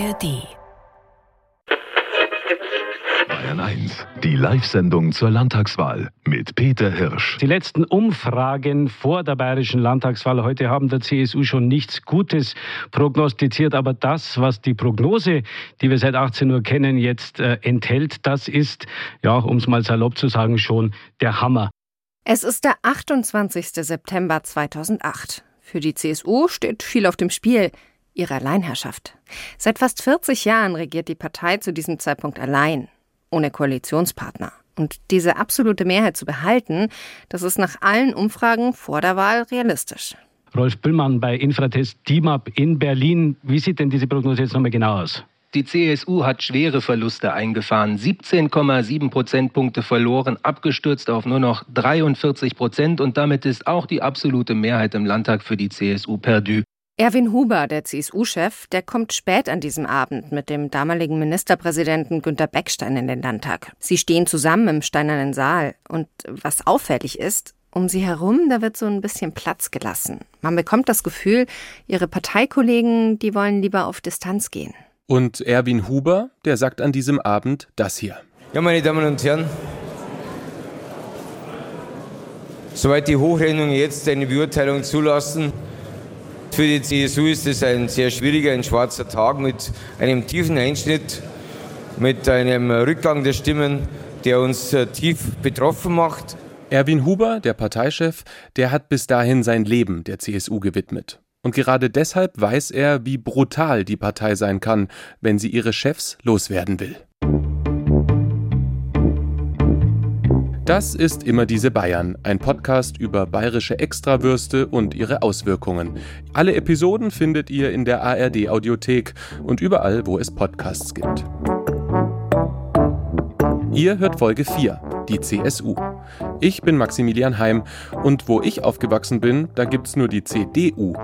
ARD. Bayern 1, die Live-Sendung zur Landtagswahl mit Peter Hirsch. Die letzten Umfragen vor der bayerischen Landtagswahl heute haben der CSU schon nichts Gutes prognostiziert, aber das, was die Prognose, die wir seit 18 Uhr kennen, jetzt äh, enthält, das ist, ja, um es mal salopp zu sagen, schon der Hammer. Es ist der 28. September 2008. Für die CSU steht viel auf dem Spiel ihre Alleinherrschaft. Seit fast 40 Jahren regiert die Partei zu diesem Zeitpunkt allein, ohne Koalitionspartner. Und diese absolute Mehrheit zu behalten, das ist nach allen Umfragen vor der Wahl realistisch. Rolf Büllmann bei Infratest DIMAP in Berlin. Wie sieht denn diese Prognose jetzt nochmal genau aus? Die CSU hat schwere Verluste eingefahren, 17,7 Prozentpunkte verloren, abgestürzt auf nur noch 43 Prozent und damit ist auch die absolute Mehrheit im Landtag für die CSU perdu. Erwin Huber, der CSU-Chef, der kommt spät an diesem Abend mit dem damaligen Ministerpräsidenten Günter Beckstein in den Landtag. Sie stehen zusammen im steinernen Saal. Und was auffällig ist, um sie herum, da wird so ein bisschen Platz gelassen. Man bekommt das Gefühl, ihre Parteikollegen, die wollen lieber auf Distanz gehen. Und Erwin Huber, der sagt an diesem Abend das hier. Ja, meine Damen und Herren, soweit die Hochrechnungen jetzt eine Beurteilung zulassen, für die CSU ist es ein sehr schwieriger, ein schwarzer Tag mit einem tiefen Einschnitt, mit einem Rückgang der Stimmen, der uns äh, tief betroffen macht. Erwin Huber, der Parteichef, der hat bis dahin sein Leben der CSU gewidmet. Und gerade deshalb weiß er, wie brutal die Partei sein kann, wenn sie ihre Chefs loswerden will. Das ist immer diese Bayern, ein Podcast über bayerische Extrawürste und ihre Auswirkungen. Alle Episoden findet ihr in der ARD Audiothek und überall, wo es Podcasts gibt. Ihr hört Folge 4, die CSU. Ich bin Maximilian Heim und wo ich aufgewachsen bin, da gibt's nur die CDU.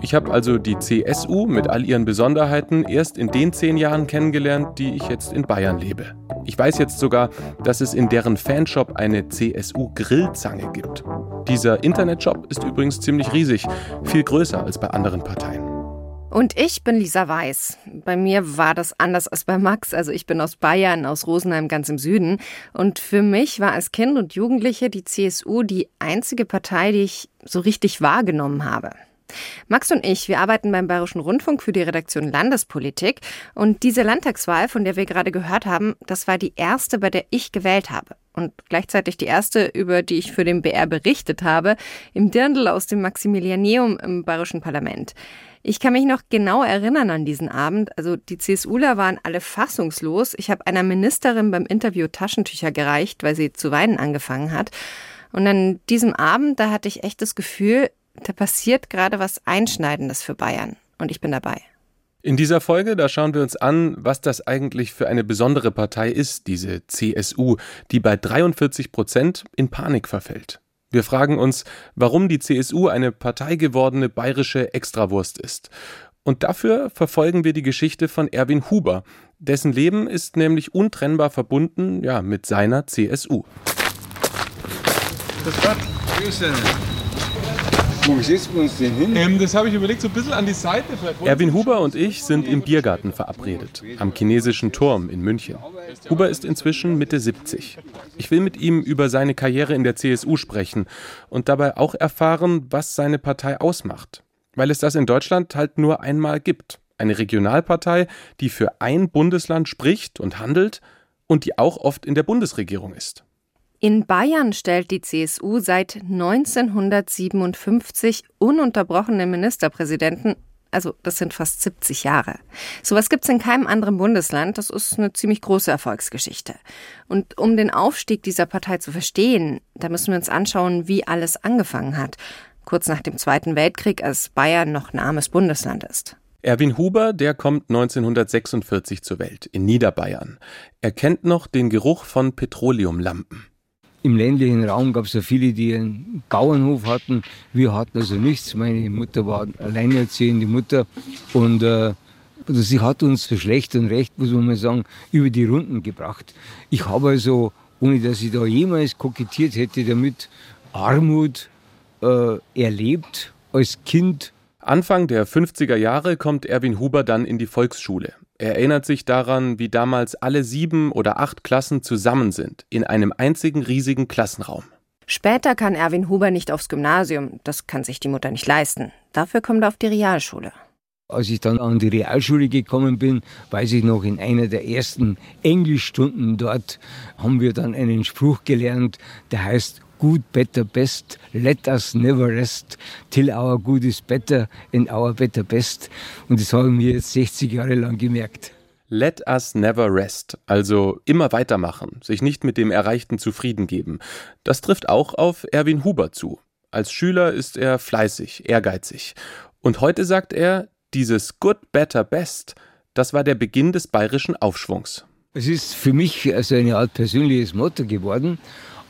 Ich habe also die CSU mit all ihren Besonderheiten erst in den zehn Jahren kennengelernt, die ich jetzt in Bayern lebe. Ich weiß jetzt sogar, dass es in deren Fanshop eine CSU-Grillzange gibt. Dieser Internetshop ist übrigens ziemlich riesig, viel größer als bei anderen Parteien. Und ich bin Lisa Weiß. Bei mir war das anders als bei Max. Also ich bin aus Bayern, aus Rosenheim ganz im Süden. Und für mich war als Kind und Jugendliche die CSU die einzige Partei, die ich so richtig wahrgenommen habe. Max und ich, wir arbeiten beim Bayerischen Rundfunk für die Redaktion Landespolitik. Und diese Landtagswahl, von der wir gerade gehört haben, das war die erste, bei der ich gewählt habe. Und gleichzeitig die erste, über die ich für den BR berichtet habe, im Dirndl aus dem Maximilianeum im Bayerischen Parlament. Ich kann mich noch genau erinnern an diesen Abend. Also die CSUler waren alle fassungslos. Ich habe einer Ministerin beim Interview Taschentücher gereicht, weil sie zu weinen angefangen hat. Und an diesem Abend, da hatte ich echt das Gefühl, da passiert gerade was Einschneidendes für Bayern. Und ich bin dabei. In dieser Folge, da schauen wir uns an, was das eigentlich für eine besondere Partei ist, diese CSU, die bei 43 Prozent in Panik verfällt. Wir fragen uns, warum die CSU eine parteigewordene bayerische Extrawurst ist. Und dafür verfolgen wir die Geschichte von Erwin Huber. Dessen Leben ist nämlich untrennbar verbunden, ja, mit seiner CSU. Das Gott. Grüße. Wo setzen wir uns denn hin? Ähm, das habe ich überlegt, so ein bisschen an die Seite. Erwin Huber und ich sind im Biergarten verabredet, am chinesischen Turm in München. Huber ist inzwischen Mitte 70. Ich will mit ihm über seine Karriere in der CSU sprechen und dabei auch erfahren, was seine Partei ausmacht. Weil es das in Deutschland halt nur einmal gibt. Eine Regionalpartei, die für ein Bundesland spricht und handelt und die auch oft in der Bundesregierung ist. In Bayern stellt die CSU seit 1957 ununterbrochene Ministerpräsidenten, also das sind fast 70 Jahre. Sowas gibt es in keinem anderen Bundesland, das ist eine ziemlich große Erfolgsgeschichte. Und um den Aufstieg dieser Partei zu verstehen, da müssen wir uns anschauen, wie alles angefangen hat, kurz nach dem Zweiten Weltkrieg, als Bayern noch ein armes Bundesland ist. Erwin Huber, der kommt 1946 zur Welt in Niederbayern. Er kennt noch den Geruch von Petroleumlampen. Im ländlichen Raum gab es ja viele, die einen Bauernhof hatten. Wir hatten also nichts. Meine Mutter war alleinerziehende Mutter und äh, also sie hat uns für schlecht und recht, muss man mal sagen, über die Runden gebracht. Ich habe also, ohne dass ich da jemals kokettiert hätte damit, Armut äh, erlebt als Kind. Anfang der 50er Jahre kommt Erwin Huber dann in die Volksschule. Er erinnert sich daran, wie damals alle sieben oder acht Klassen zusammen sind, in einem einzigen riesigen Klassenraum. Später kann Erwin Huber nicht aufs Gymnasium, das kann sich die Mutter nicht leisten. Dafür kommt er auf die Realschule. Als ich dann an die Realschule gekommen bin, weiß ich noch, in einer der ersten Englischstunden dort haben wir dann einen Spruch gelernt, der heißt Good, better, best, let us never rest, till our good is better and our better best. Und das haben wir jetzt 60 Jahre lang gemerkt. Let us never rest, also immer weitermachen, sich nicht mit dem Erreichten zufrieden geben. Das trifft auch auf Erwin Huber zu. Als Schüler ist er fleißig, ehrgeizig. Und heute sagt er, dieses Good, Better, Best, das war der Beginn des bayerischen Aufschwungs. Es ist für mich also eine Art persönliches Motto geworden,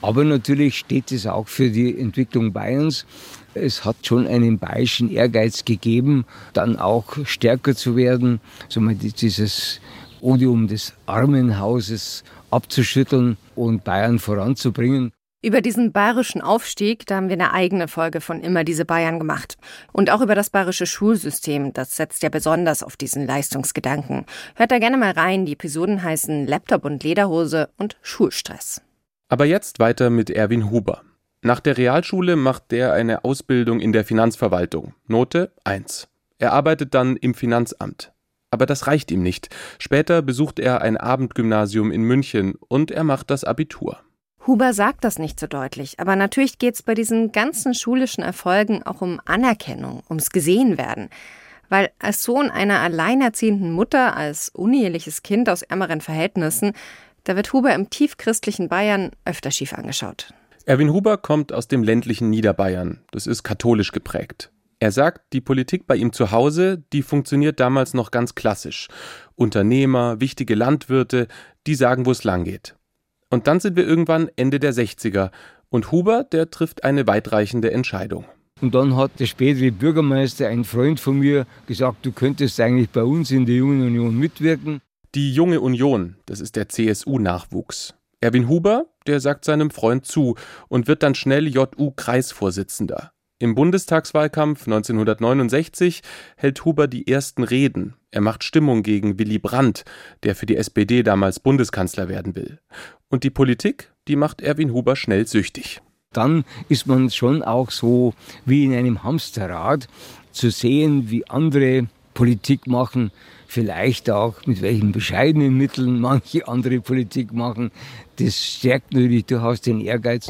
aber natürlich steht es auch für die Entwicklung Bayerns. Es hat schon einen bayerischen Ehrgeiz gegeben, dann auch stärker zu werden, so mal dieses Odium des Armenhauses abzuschütteln und Bayern voranzubringen. Über diesen bayerischen Aufstieg, da haben wir eine eigene Folge von Immer diese Bayern gemacht. Und auch über das bayerische Schulsystem, das setzt ja besonders auf diesen Leistungsgedanken. Hört da gerne mal rein, die Episoden heißen Laptop und Lederhose und Schulstress. Aber jetzt weiter mit Erwin Huber. Nach der Realschule macht der eine Ausbildung in der Finanzverwaltung. Note 1. Er arbeitet dann im Finanzamt. Aber das reicht ihm nicht. Später besucht er ein Abendgymnasium in München und er macht das Abitur. Huber sagt das nicht so deutlich, aber natürlich geht es bei diesen ganzen schulischen Erfolgen auch um Anerkennung, ums Gesehenwerden. Weil als Sohn einer alleinerziehenden Mutter, als uneheliches Kind aus ärmeren Verhältnissen, da wird Huber im tiefchristlichen Bayern öfter schief angeschaut. Erwin Huber kommt aus dem ländlichen Niederbayern. Das ist katholisch geprägt. Er sagt, die Politik bei ihm zu Hause, die funktioniert damals noch ganz klassisch. Unternehmer, wichtige Landwirte, die sagen, wo es lang geht. Und dann sind wir irgendwann Ende der 60er und Huber, der trifft eine weitreichende Entscheidung. Und dann hat der spätere Bürgermeister, ein Freund von mir, gesagt, du könntest eigentlich bei uns in der Jungen Union mitwirken. Die Junge Union, das ist der CSU-Nachwuchs. Erwin Huber, der sagt seinem Freund zu und wird dann schnell JU-Kreisvorsitzender. Im Bundestagswahlkampf 1969 hält Huber die ersten Reden. Er macht Stimmung gegen Willy Brandt, der für die SPD damals Bundeskanzler werden will. Und die Politik, die macht Erwin Huber schnell süchtig. Dann ist man schon auch so wie in einem Hamsterrad zu sehen, wie andere Politik machen, vielleicht auch mit welchen bescheidenen Mitteln manche andere Politik machen. Das stärkt natürlich durchaus den Ehrgeiz.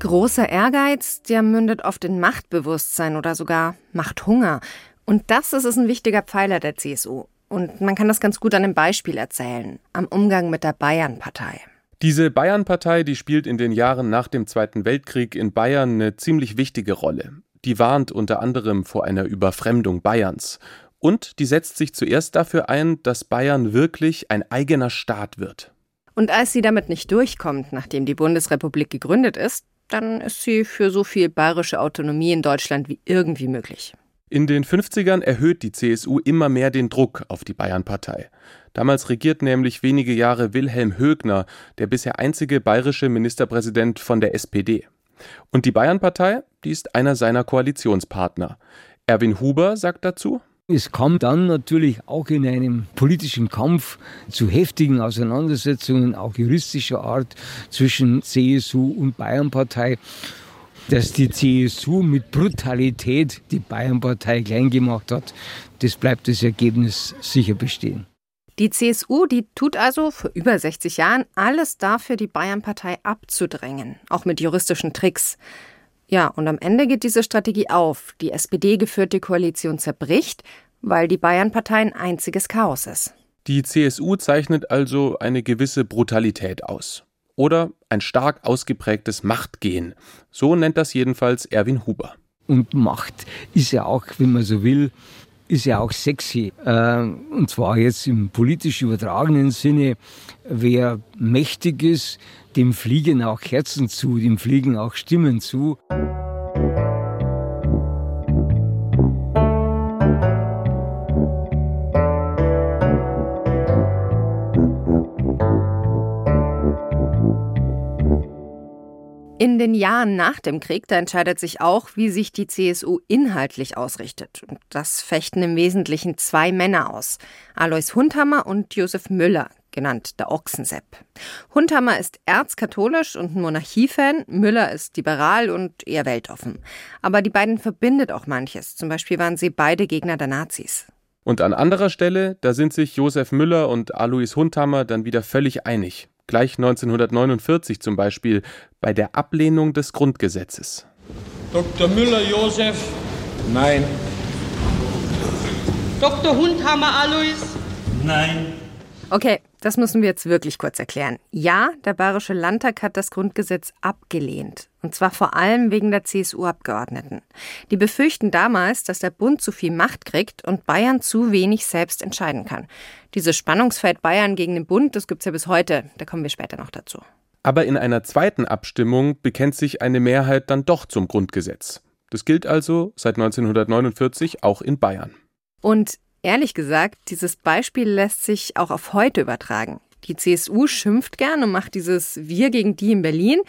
Großer Ehrgeiz, der mündet oft in Machtbewusstsein oder sogar Machthunger. Und das ist ein wichtiger Pfeiler der CSU. Und man kann das ganz gut an einem Beispiel erzählen, am Umgang mit der Bayernpartei. Diese Bayernpartei, die spielt in den Jahren nach dem Zweiten Weltkrieg in Bayern eine ziemlich wichtige Rolle. Die warnt unter anderem vor einer Überfremdung Bayerns. Und die setzt sich zuerst dafür ein, dass Bayern wirklich ein eigener Staat wird. Und als sie damit nicht durchkommt, nachdem die Bundesrepublik gegründet ist, dann ist sie für so viel bayerische Autonomie in Deutschland wie irgendwie möglich. In den 50ern erhöht die CSU immer mehr den Druck auf die Bayernpartei. Damals regiert nämlich wenige Jahre Wilhelm Högner, der bisher einzige bayerische Ministerpräsident von der SPD. Und die Bayernpartei, die ist einer seiner Koalitionspartner. Erwin Huber sagt dazu, es kam dann natürlich auch in einem politischen Kampf zu heftigen Auseinandersetzungen, auch juristischer Art, zwischen CSU und Bayernpartei. Dass die CSU mit Brutalität die Bayernpartei klein gemacht hat, das bleibt das Ergebnis sicher bestehen. Die CSU, die tut also vor über 60 Jahren alles dafür, die Bayernpartei abzudrängen, auch mit juristischen Tricks. Ja, und am Ende geht diese Strategie auf. Die SPD-geführte Koalition zerbricht, weil die Bayernpartei ein einziges Chaos ist. Die CSU zeichnet also eine gewisse Brutalität aus. Oder ein stark ausgeprägtes Machtgehen. So nennt das jedenfalls Erwin Huber. Und Macht ist ja auch, wenn man so will, ist ja auch sexy. Äh, und zwar jetzt im politisch übertragenen Sinne. Wer mächtig ist, dem fliegen auch Herzen zu, dem fliegen auch Stimmen zu. In den Jahren nach dem Krieg, da entscheidet sich auch, wie sich die CSU inhaltlich ausrichtet. Und das fechten im Wesentlichen zwei Männer aus. Alois Hundhammer und Josef Müller, genannt der Ochsensepp. Hundhammer ist erzkatholisch und ein Monarchiefan, Müller ist liberal und eher weltoffen. Aber die beiden verbindet auch manches. Zum Beispiel waren sie beide Gegner der Nazis. Und an anderer Stelle, da sind sich Josef Müller und Alois Hundhammer dann wieder völlig einig gleich 1949 zum Beispiel bei der Ablehnung des Grundgesetzes. Dr. Müller-Josef? Nein. Dr. Hundhammer Alois? Nein. Okay, das müssen wir jetzt wirklich kurz erklären. Ja, der Bayerische Landtag hat das Grundgesetz abgelehnt. Und zwar vor allem wegen der CSU-Abgeordneten. Die befürchten damals, dass der Bund zu viel Macht kriegt und Bayern zu wenig selbst entscheiden kann. Dieses Spannungsfeld Bayern gegen den Bund, das gibt es ja bis heute. Da kommen wir später noch dazu. Aber in einer zweiten Abstimmung bekennt sich eine Mehrheit dann doch zum Grundgesetz. Das gilt also seit 1949 auch in Bayern. Und Ehrlich gesagt, dieses Beispiel lässt sich auch auf heute übertragen. Die CSU schimpft gern und macht dieses Wir gegen die in Berlin.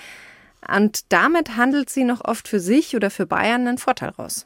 Und damit handelt sie noch oft für sich oder für Bayern einen Vorteil raus.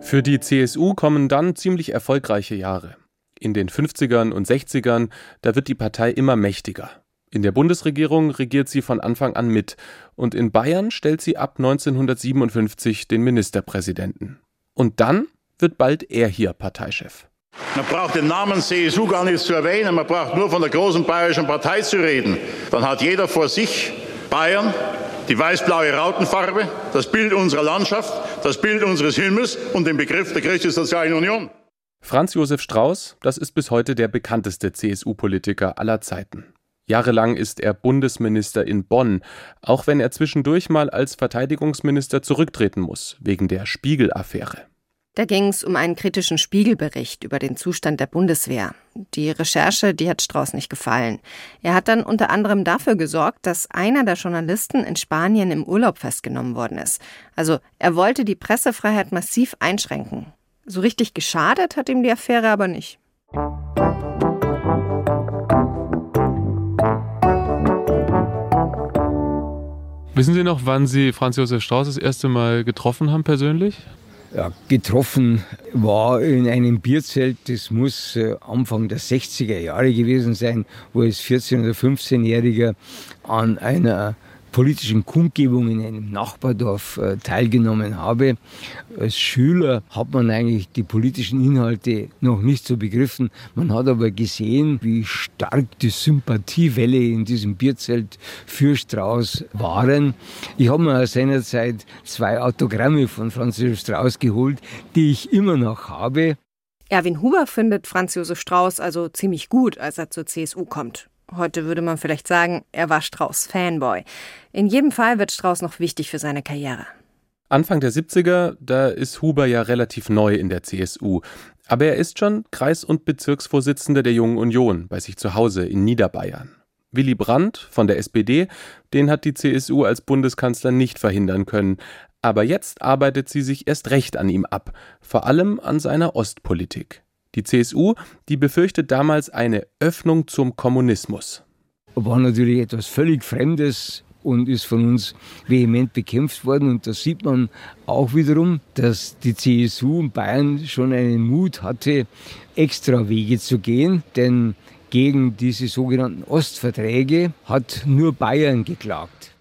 Für die CSU kommen dann ziemlich erfolgreiche Jahre. In den 50ern und 60ern, da wird die Partei immer mächtiger. In der Bundesregierung regiert sie von Anfang an mit und in Bayern stellt sie ab 1957 den Ministerpräsidenten. Und dann wird bald er hier Parteichef. Man braucht den Namen CSU gar nicht zu erwähnen, man braucht nur von der großen bayerischen Partei zu reden. Dann hat jeder vor sich Bayern, die weiß-blaue Rautenfarbe, das Bild unserer Landschaft, das Bild unseres Himmels und den Begriff der christlich-sozialen Union. Franz Josef Strauß, das ist bis heute der bekannteste CSU-Politiker aller Zeiten. Jahrelang ist er Bundesminister in Bonn, auch wenn er zwischendurch mal als Verteidigungsminister zurücktreten muss, wegen der Spiegel-Affäre. Da ging es um einen kritischen Spiegelbericht über den Zustand der Bundeswehr. Die Recherche, die hat Strauß nicht gefallen. Er hat dann unter anderem dafür gesorgt, dass einer der Journalisten in Spanien im Urlaub festgenommen worden ist. Also er wollte die Pressefreiheit massiv einschränken. So richtig geschadet hat ihm die Affäre aber nicht. Wissen Sie noch, wann Sie Franz Josef Strauß das erste Mal getroffen haben persönlich? Ja, getroffen war in einem Bierzelt, das muss äh, Anfang der 60er Jahre gewesen sein, wo als 14- oder 15-Jähriger an einer politischen Kundgebung in einem Nachbardorf äh, teilgenommen habe. Als Schüler hat man eigentlich die politischen Inhalte noch nicht so begriffen. Man hat aber gesehen, wie stark die Sympathiewelle in diesem Bierzelt für Strauß waren. Ich habe mir seinerzeit zwei Autogramme von Franz Josef Strauß geholt, die ich immer noch habe. Erwin Huber findet Franz Josef Strauß also ziemlich gut, als er zur CSU kommt. Heute würde man vielleicht sagen, er war Strauß Fanboy. In jedem Fall wird Strauß noch wichtig für seine Karriere. Anfang der 70er, da ist Huber ja relativ neu in der CSU. Aber er ist schon Kreis- und Bezirksvorsitzender der Jungen Union bei sich zu Hause in Niederbayern. Willy Brandt von der SPD, den hat die CSU als Bundeskanzler nicht verhindern können. Aber jetzt arbeitet sie sich erst recht an ihm ab, vor allem an seiner Ostpolitik. Die CSU, die befürchtet damals eine Öffnung zum Kommunismus. War natürlich etwas völlig Fremdes und ist von uns vehement bekämpft worden. Und da sieht man auch wiederum, dass die CSU in Bayern schon einen Mut hatte, extra Wege zu gehen. Denn gegen diese sogenannten Ostverträge hat nur Bayern geklagt.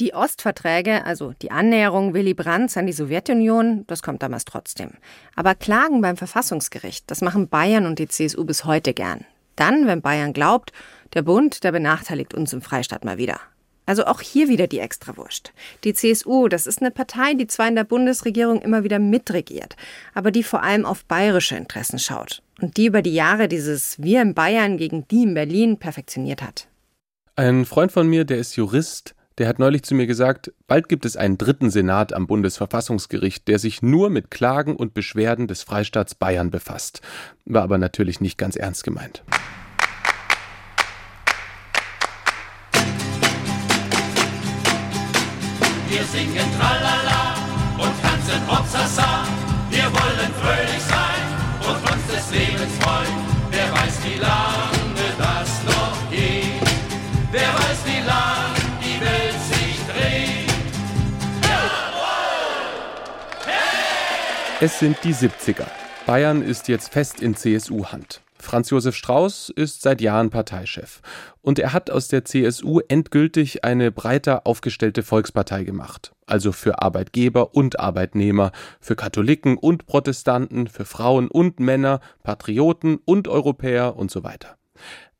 Die Ostverträge, also die Annäherung Willy Brandts an die Sowjetunion, das kommt damals trotzdem. Aber Klagen beim Verfassungsgericht, das machen Bayern und die CSU bis heute gern. Dann, wenn Bayern glaubt, der Bund, der benachteiligt uns im Freistaat mal wieder. Also auch hier wieder die Extrawurst. Die CSU, das ist eine Partei, die zwar in der Bundesregierung immer wieder mitregiert, aber die vor allem auf bayerische Interessen schaut und die über die Jahre dieses Wir in Bayern gegen die in Berlin perfektioniert hat. Ein Freund von mir, der ist Jurist, der hat neulich zu mir gesagt, bald gibt es einen dritten Senat am Bundesverfassungsgericht, der sich nur mit Klagen und Beschwerden des Freistaats Bayern befasst. War aber natürlich nicht ganz ernst gemeint. Wir singen Tralala und tanzen Hopsasa. Wir wollen fröhlich sein und uns des Lebens freuen. Es sind die 70er. Bayern ist jetzt fest in CSU-Hand. Franz Josef Strauß ist seit Jahren Parteichef. Und er hat aus der CSU endgültig eine breiter aufgestellte Volkspartei gemacht. Also für Arbeitgeber und Arbeitnehmer, für Katholiken und Protestanten, für Frauen und Männer, Patrioten und Europäer und so weiter.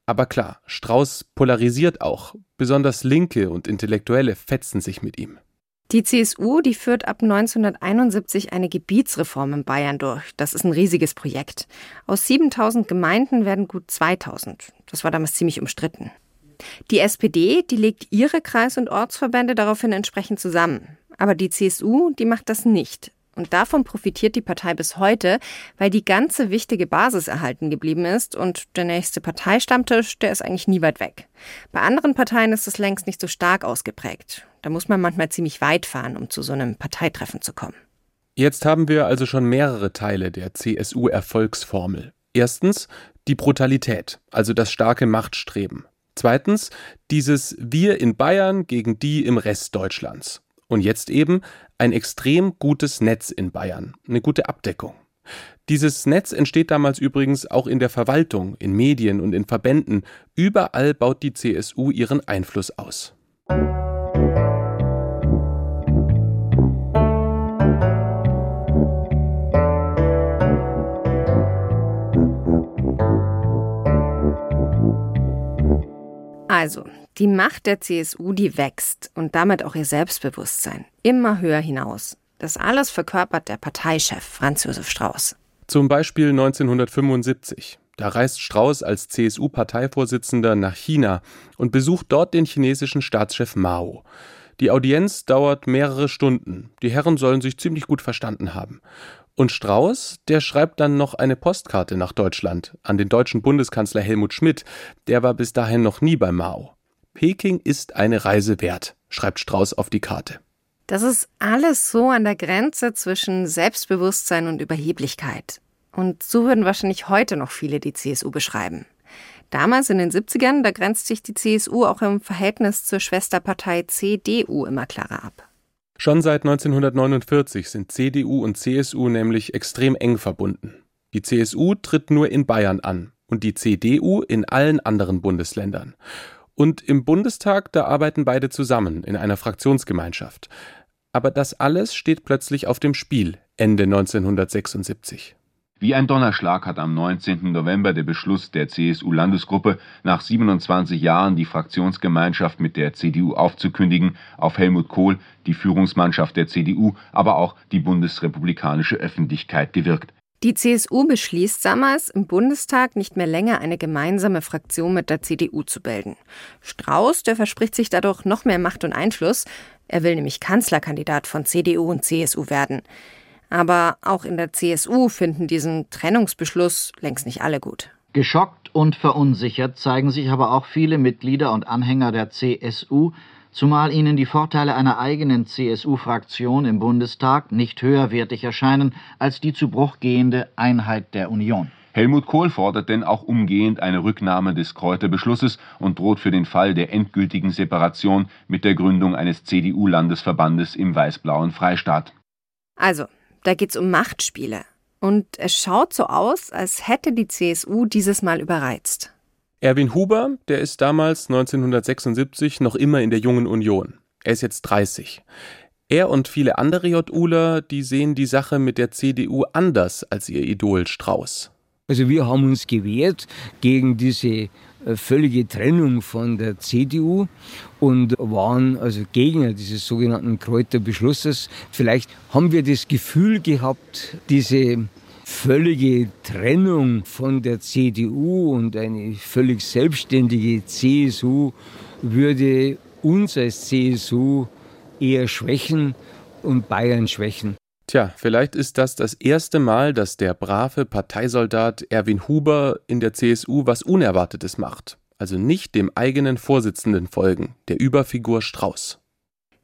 Aber klar, Strauß polarisiert auch. Besonders Linke und Intellektuelle fetzen sich mit ihm. Die CSU, die führt ab 1971 eine Gebietsreform in Bayern durch. Das ist ein riesiges Projekt. Aus 7000 Gemeinden werden gut 2000. Das war damals ziemlich umstritten. Die SPD, die legt ihre Kreis- und Ortsverbände daraufhin entsprechend zusammen. Aber die CSU, die macht das nicht. Und davon profitiert die Partei bis heute, weil die ganze wichtige Basis erhalten geblieben ist und der nächste Parteistammtisch, der ist eigentlich nie weit weg. Bei anderen Parteien ist es längst nicht so stark ausgeprägt. Da muss man manchmal ziemlich weit fahren, um zu so einem Parteitreffen zu kommen. Jetzt haben wir also schon mehrere Teile der CSU-Erfolgsformel. Erstens die Brutalität, also das starke Machtstreben. Zweitens dieses Wir in Bayern gegen die im Rest Deutschlands. Und jetzt eben ein extrem gutes Netz in Bayern, eine gute Abdeckung. Dieses Netz entsteht damals übrigens auch in der Verwaltung, in Medien und in Verbänden. Überall baut die CSU ihren Einfluss aus. Also, die Macht der CSU, die wächst und damit auch ihr Selbstbewusstsein immer höher hinaus. Das alles verkörpert der Parteichef Franz Josef Strauß. Zum Beispiel 1975. Da reist Strauß als CSU-Parteivorsitzender nach China und besucht dort den chinesischen Staatschef Mao. Die Audienz dauert mehrere Stunden. Die Herren sollen sich ziemlich gut verstanden haben. Und Strauß, der schreibt dann noch eine Postkarte nach Deutschland an den deutschen Bundeskanzler Helmut Schmidt. Der war bis dahin noch nie bei Mao. Peking ist eine Reise wert, schreibt Strauß auf die Karte. Das ist alles so an der Grenze zwischen Selbstbewusstsein und Überheblichkeit. Und so würden wahrscheinlich heute noch viele die CSU beschreiben. Damals in den 70ern, da grenzt sich die CSU auch im Verhältnis zur Schwesterpartei CDU immer klarer ab. Schon seit 1949 sind CDU und CSU nämlich extrem eng verbunden. Die CSU tritt nur in Bayern an und die CDU in allen anderen Bundesländern. Und im Bundestag, da arbeiten beide zusammen in einer Fraktionsgemeinschaft. Aber das alles steht plötzlich auf dem Spiel Ende 1976. Wie ein Donnerschlag hat am 19. November der Beschluss der CSU-Landesgruppe, nach 27 Jahren die Fraktionsgemeinschaft mit der CDU aufzukündigen, auf Helmut Kohl, die Führungsmannschaft der CDU, aber auch die bundesrepublikanische Öffentlichkeit gewirkt. Die CSU beschließt damals, im Bundestag nicht mehr länger eine gemeinsame Fraktion mit der CDU zu bilden. Strauß, der verspricht sich dadurch noch mehr Macht und Einfluss. Er will nämlich Kanzlerkandidat von CDU und CSU werden. Aber auch in der CSU finden diesen Trennungsbeschluss längst nicht alle gut. Geschockt und verunsichert zeigen sich aber auch viele Mitglieder und Anhänger der CSU, zumal ihnen die Vorteile einer eigenen CSU-Fraktion im Bundestag nicht höherwertig erscheinen als die zu Bruch gehende Einheit der Union. Helmut Kohl fordert denn auch umgehend eine Rücknahme des Kräuterbeschlusses und droht für den Fall der endgültigen Separation mit der Gründung eines CDU-Landesverbandes im weiß-blauen Freistaat. Also, da geht's um Machtspiele. Und es schaut so aus, als hätte die CSU dieses Mal überreizt. Erwin Huber, der ist damals 1976 noch immer in der Jungen Union. Er ist jetzt 30. Er und viele andere JUler, die sehen die Sache mit der CDU anders als ihr Idol Strauß. Also wir haben uns gewehrt gegen diese völlige Trennung von der CDU und waren also Gegner dieses sogenannten Kräuterbeschlusses. Vielleicht haben wir das Gefühl gehabt, diese völlige Trennung von der CDU und eine völlig selbstständige CSU würde uns als CSU eher schwächen und Bayern schwächen. Tja, vielleicht ist das das erste Mal, dass der brave Parteisoldat Erwin Huber in der CSU was Unerwartetes macht. Also nicht dem eigenen Vorsitzenden folgen, der Überfigur Strauß.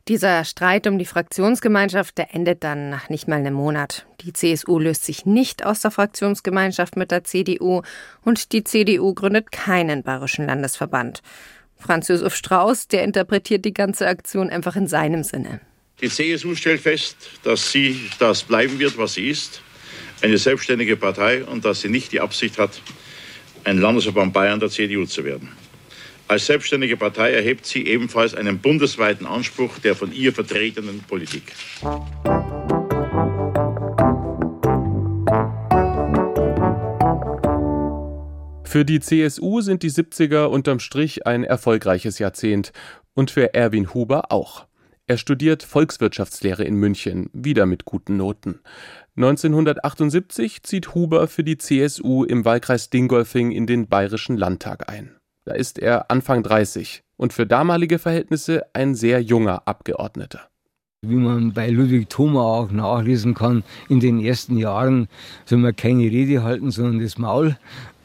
Dieser Streit um die Fraktionsgemeinschaft, der endet dann nach nicht mal einem Monat. Die CSU löst sich nicht aus der Fraktionsgemeinschaft mit der CDU und die CDU gründet keinen bayerischen Landesverband. Franz Josef Strauß, der interpretiert die ganze Aktion einfach in seinem Sinne. Die CSU stellt fest, dass sie das bleiben wird, was sie ist. eine selbstständige Partei und dass sie nicht die Absicht hat, ein Landesverband Bayern der CDU zu werden. Als selbstständige Partei erhebt sie ebenfalls einen bundesweiten Anspruch der von ihr vertretenen Politik. Für die CSU sind die 70er unterm Strich ein erfolgreiches Jahrzehnt und für Erwin Huber auch. Er studiert Volkswirtschaftslehre in München, wieder mit guten Noten. 1978 zieht Huber für die CSU im Wahlkreis Dingolfing in den Bayerischen Landtag ein. Da ist er Anfang 30 und für damalige Verhältnisse ein sehr junger Abgeordneter. Wie man bei Ludwig Thoma auch nachlesen kann, in den ersten Jahren soll man keine Rede halten, sondern das Maul.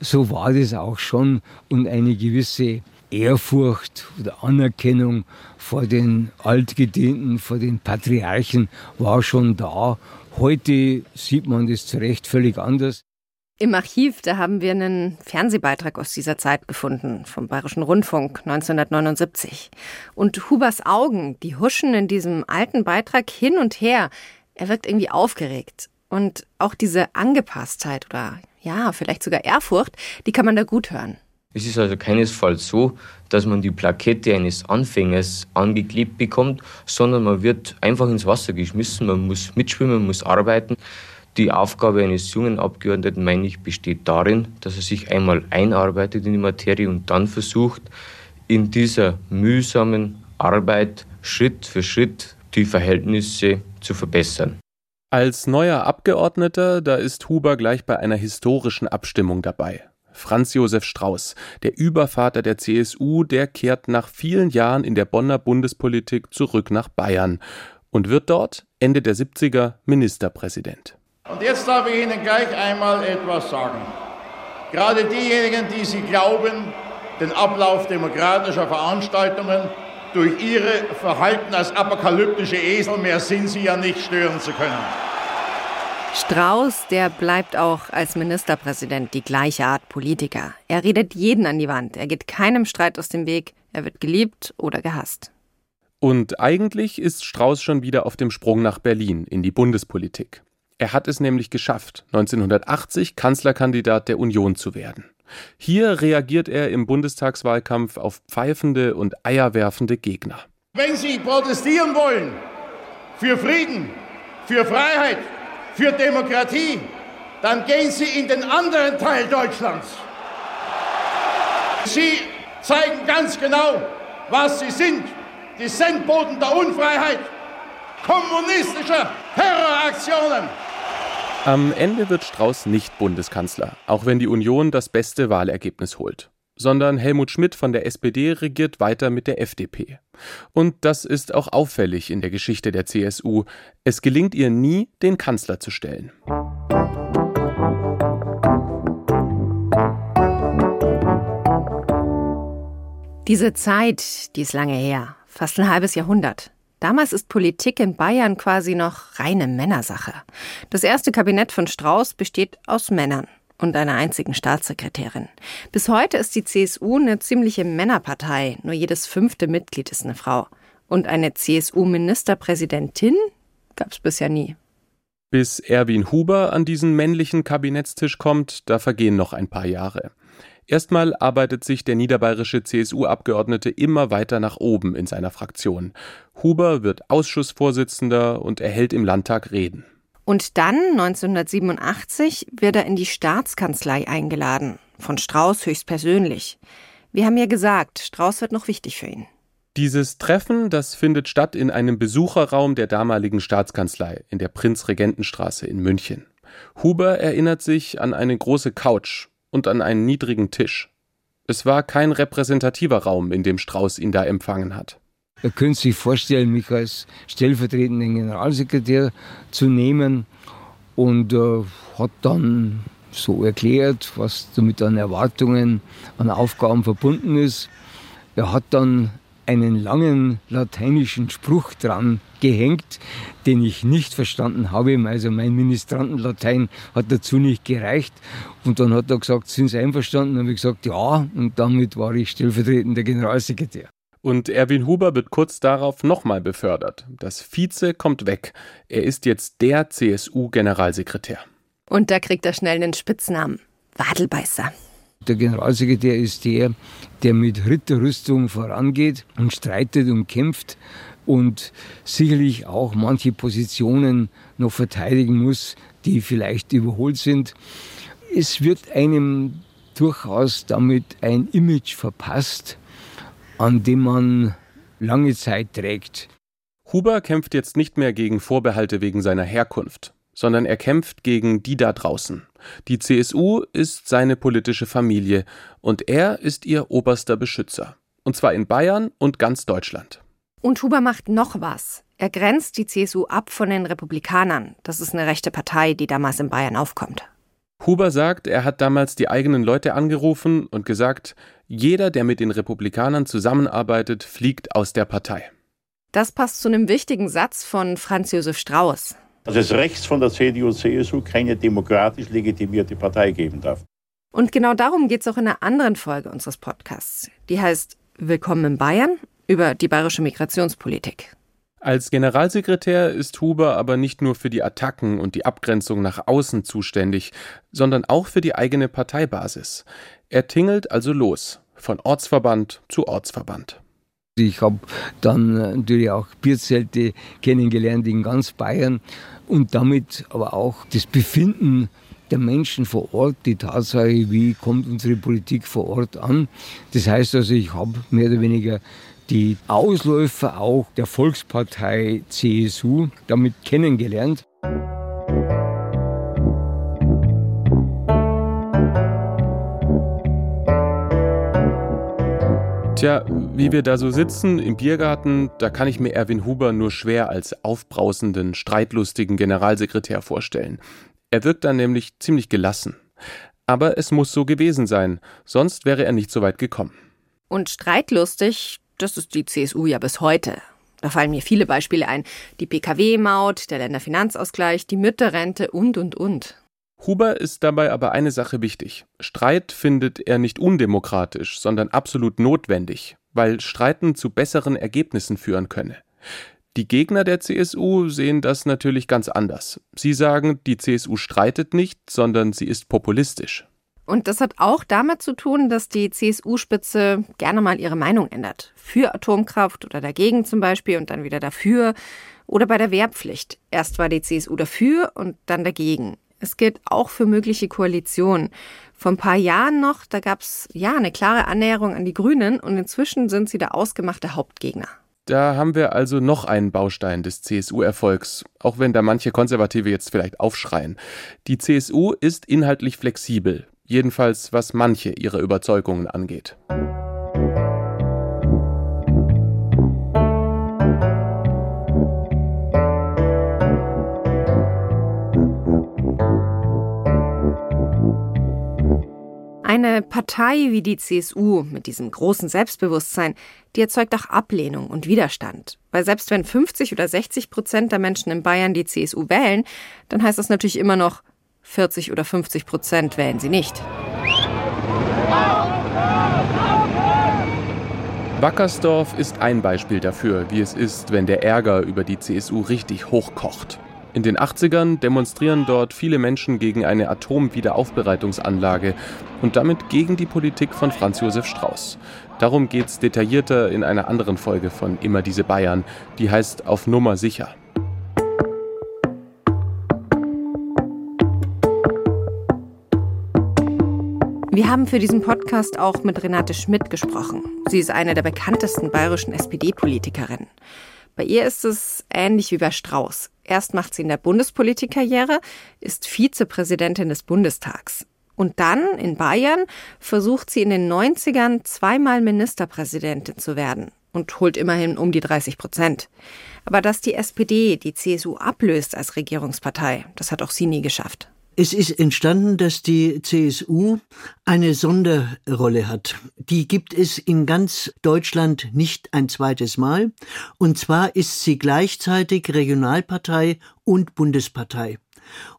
So war das auch schon und eine gewisse Ehrfurcht oder Anerkennung vor den Altgedienten, vor den Patriarchen war schon da. Heute sieht man das zu Recht völlig anders. Im Archiv, da haben wir einen Fernsehbeitrag aus dieser Zeit gefunden, vom Bayerischen Rundfunk 1979. Und Hubers Augen, die huschen in diesem alten Beitrag hin und her. Er wirkt irgendwie aufgeregt. Und auch diese Angepasstheit oder ja, vielleicht sogar Ehrfurcht, die kann man da gut hören. Es ist also keinesfalls so, dass man die Plakette eines Anfängers angeklebt bekommt, sondern man wird einfach ins Wasser geschmissen, man muss mitschwimmen, man muss arbeiten. Die Aufgabe eines jungen Abgeordneten, meine ich, besteht darin, dass er sich einmal einarbeitet in die Materie und dann versucht, in dieser mühsamen Arbeit Schritt für Schritt die Verhältnisse zu verbessern. Als neuer Abgeordneter, da ist Huber gleich bei einer historischen Abstimmung dabei. Franz Josef Strauß, der Übervater der CSU, der kehrt nach vielen Jahren in der Bonner Bundespolitik zurück nach Bayern und wird dort Ende der 70er Ministerpräsident. Und jetzt darf ich Ihnen gleich einmal etwas sagen. Gerade diejenigen, die Sie glauben, den Ablauf demokratischer Veranstaltungen durch Ihre Verhalten als apokalyptische Esel, mehr sind Sie ja nicht, stören zu können. Strauß, der bleibt auch als Ministerpräsident die gleiche Art Politiker. Er redet jeden an die Wand, er geht keinem Streit aus dem Weg, er wird geliebt oder gehasst. Und eigentlich ist Strauß schon wieder auf dem Sprung nach Berlin in die Bundespolitik. Er hat es nämlich geschafft, 1980 Kanzlerkandidat der Union zu werden. Hier reagiert er im Bundestagswahlkampf auf pfeifende und eierwerfende Gegner. Wenn Sie protestieren wollen für Frieden, für Freiheit, für Demokratie, dann gehen Sie in den anderen Teil Deutschlands. Sie zeigen ganz genau, was Sie sind. Die Sendboten der Unfreiheit, kommunistischer Terroraktionen. Am Ende wird Strauß nicht Bundeskanzler, auch wenn die Union das beste Wahlergebnis holt sondern Helmut Schmidt von der SPD regiert weiter mit der FDP. Und das ist auch auffällig in der Geschichte der CSU. Es gelingt ihr nie, den Kanzler zu stellen. Diese Zeit, die ist lange her, fast ein halbes Jahrhundert. Damals ist Politik in Bayern quasi noch reine Männersache. Das erste Kabinett von Strauß besteht aus Männern und einer einzigen Staatssekretärin. Bis heute ist die CSU eine ziemliche Männerpartei. Nur jedes fünfte Mitglied ist eine Frau. Und eine CSU-Ministerpräsidentin gab es bisher nie. Bis Erwin Huber an diesen männlichen Kabinettstisch kommt, da vergehen noch ein paar Jahre. Erstmal arbeitet sich der niederbayerische CSU-Abgeordnete immer weiter nach oben in seiner Fraktion. Huber wird Ausschussvorsitzender und erhält im Landtag Reden. Und dann, 1987, wird er in die Staatskanzlei eingeladen, von Strauß höchstpersönlich. Wir haben ja gesagt, Strauß wird noch wichtig für ihn. Dieses Treffen, das findet statt in einem Besucherraum der damaligen Staatskanzlei in der Prinzregentenstraße in München. Huber erinnert sich an eine große Couch und an einen niedrigen Tisch. Es war kein repräsentativer Raum, in dem Strauß ihn da empfangen hat. Er könnte sich vorstellen, mich als stellvertretenden Generalsekretär zu nehmen und äh, hat dann so erklärt, was damit an Erwartungen, an Aufgaben verbunden ist. Er hat dann einen langen lateinischen Spruch dran gehängt, den ich nicht verstanden habe. Also mein Ministrantenlatein hat dazu nicht gereicht. Und dann hat er gesagt, sind Sie einverstanden? Dann habe ich gesagt, ja. Und damit war ich stellvertretender Generalsekretär. Und Erwin Huber wird kurz darauf nochmal befördert. Das Vize kommt weg. Er ist jetzt der CSU-Generalsekretär. Und da kriegt er schnell einen Spitznamen. Wadelbeißer. Der Generalsekretär ist der, der mit Ritterrüstung vorangeht und streitet und kämpft und sicherlich auch manche Positionen noch verteidigen muss, die vielleicht überholt sind. Es wird einem durchaus damit ein Image verpasst, an dem man lange Zeit trägt. Huber kämpft jetzt nicht mehr gegen Vorbehalte wegen seiner Herkunft, sondern er kämpft gegen die da draußen. Die CSU ist seine politische Familie und er ist ihr oberster Beschützer. Und zwar in Bayern und ganz Deutschland. Und Huber macht noch was. Er grenzt die CSU ab von den Republikanern. Das ist eine rechte Partei, die damals in Bayern aufkommt. Huber sagt, er hat damals die eigenen Leute angerufen und gesagt, jeder, der mit den Republikanern zusammenarbeitet, fliegt aus der Partei. Das passt zu einem wichtigen Satz von Franz Josef Strauß. Dass es rechts von der CDU und CSU keine demokratisch legitimierte Partei geben darf. Und genau darum geht es auch in einer anderen Folge unseres Podcasts. Die heißt Willkommen in Bayern über die bayerische Migrationspolitik. Als Generalsekretär ist Huber aber nicht nur für die Attacken und die Abgrenzung nach außen zuständig, sondern auch für die eigene Parteibasis. Er tingelt also los, von Ortsverband zu Ortsverband. Ich habe dann natürlich auch Bierzelte kennengelernt in ganz Bayern und damit aber auch das Befinden der Menschen vor Ort, die Tatsache, wie kommt unsere Politik vor Ort an. Das heißt also, ich habe mehr oder weniger die Ausläufer auch der Volkspartei CSU damit kennengelernt. Tja, wie wir da so sitzen im Biergarten, da kann ich mir Erwin Huber nur schwer als aufbrausenden, streitlustigen Generalsekretär vorstellen. Er wirkt dann nämlich ziemlich gelassen. Aber es muss so gewesen sein, sonst wäre er nicht so weit gekommen. Und streitlustig, das ist die CSU ja bis heute. Da fallen mir viele Beispiele ein. Die Pkw-Maut, der Länderfinanzausgleich, die Mütterrente und, und, und. Huber ist dabei aber eine Sache wichtig. Streit findet er nicht undemokratisch, sondern absolut notwendig, weil Streiten zu besseren Ergebnissen führen könne. Die Gegner der CSU sehen das natürlich ganz anders. Sie sagen, die CSU streitet nicht, sondern sie ist populistisch. Und das hat auch damit zu tun, dass die CSU-Spitze gerne mal ihre Meinung ändert. Für Atomkraft oder dagegen zum Beispiel und dann wieder dafür. Oder bei der Wehrpflicht. Erst war die CSU dafür und dann dagegen. Es gilt auch für mögliche Koalitionen. Vor ein paar Jahren noch, da gab es ja eine klare Annäherung an die Grünen und inzwischen sind sie der ausgemachte Hauptgegner. Da haben wir also noch einen Baustein des CSU-Erfolgs, auch wenn da manche Konservative jetzt vielleicht aufschreien. Die CSU ist inhaltlich flexibel, jedenfalls was manche ihrer Überzeugungen angeht. Eine Partei wie die CSU mit diesem großen Selbstbewusstsein, die erzeugt auch Ablehnung und Widerstand. Weil selbst wenn 50 oder 60 Prozent der Menschen in Bayern die CSU wählen, dann heißt das natürlich immer noch, 40 oder 50 Prozent wählen sie nicht. Wackersdorf ist ein Beispiel dafür, wie es ist, wenn der Ärger über die CSU richtig hochkocht. In den 80ern demonstrieren dort viele Menschen gegen eine Atomwiederaufbereitungsanlage und damit gegen die Politik von Franz Josef Strauß. Darum geht's detaillierter in einer anderen Folge von Immer diese Bayern, die heißt Auf Nummer sicher. Haben für diesen Podcast auch mit Renate Schmidt gesprochen. Sie ist eine der bekanntesten bayerischen SPD-Politikerinnen. Bei ihr ist es ähnlich wie bei Strauß. Erst macht sie in der Bundespolitik Karriere, ist Vizepräsidentin des Bundestags. Und dann in Bayern versucht sie in den 90ern zweimal Ministerpräsidentin zu werden und holt immerhin um die 30 Prozent. Aber dass die SPD die CSU ablöst als Regierungspartei, das hat auch sie nie geschafft. Es ist entstanden, dass die CSU eine Sonderrolle hat. Die gibt es in ganz Deutschland nicht ein zweites Mal. Und zwar ist sie gleichzeitig Regionalpartei und Bundespartei.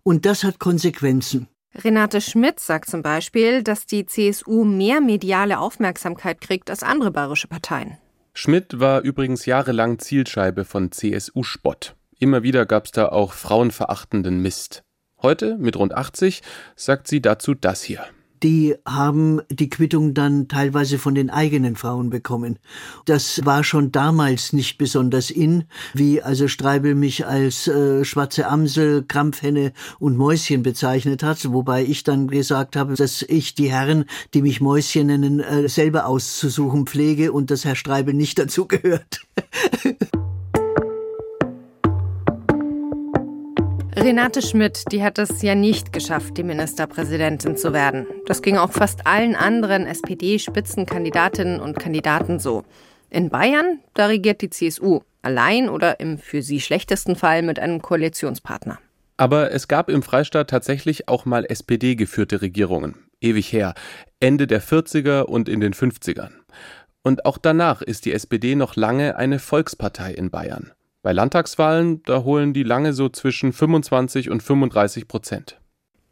Und das hat Konsequenzen. Renate Schmidt sagt zum Beispiel, dass die CSU mehr mediale Aufmerksamkeit kriegt als andere bayerische Parteien. Schmidt war übrigens jahrelang Zielscheibe von CSU-Spott. Immer wieder gab es da auch frauenverachtenden Mist. Heute, mit rund 80, sagt sie dazu das hier die haben die Quittung dann teilweise von den eigenen Frauen bekommen. Das war schon damals nicht besonders in, wie also Streibel mich als äh, schwarze Amsel, Krampfhenne und Mäuschen bezeichnet hat, wobei ich dann gesagt habe, dass ich die Herren, die mich Mäuschen nennen, äh, selber auszusuchen pflege und dass Herr Streibel nicht dazu gehört. Renate Schmidt, die hat es ja nicht geschafft, die Ministerpräsidentin zu werden. Das ging auch fast allen anderen SPD-Spitzenkandidatinnen und Kandidaten so. In Bayern, da regiert die CSU, allein oder im für sie schlechtesten Fall mit einem Koalitionspartner. Aber es gab im Freistaat tatsächlich auch mal SPD-geführte Regierungen. Ewig her. Ende der 40er und in den 50ern. Und auch danach ist die SPD noch lange eine Volkspartei in Bayern. Bei Landtagswahlen, da holen die lange so zwischen 25 und 35 Prozent.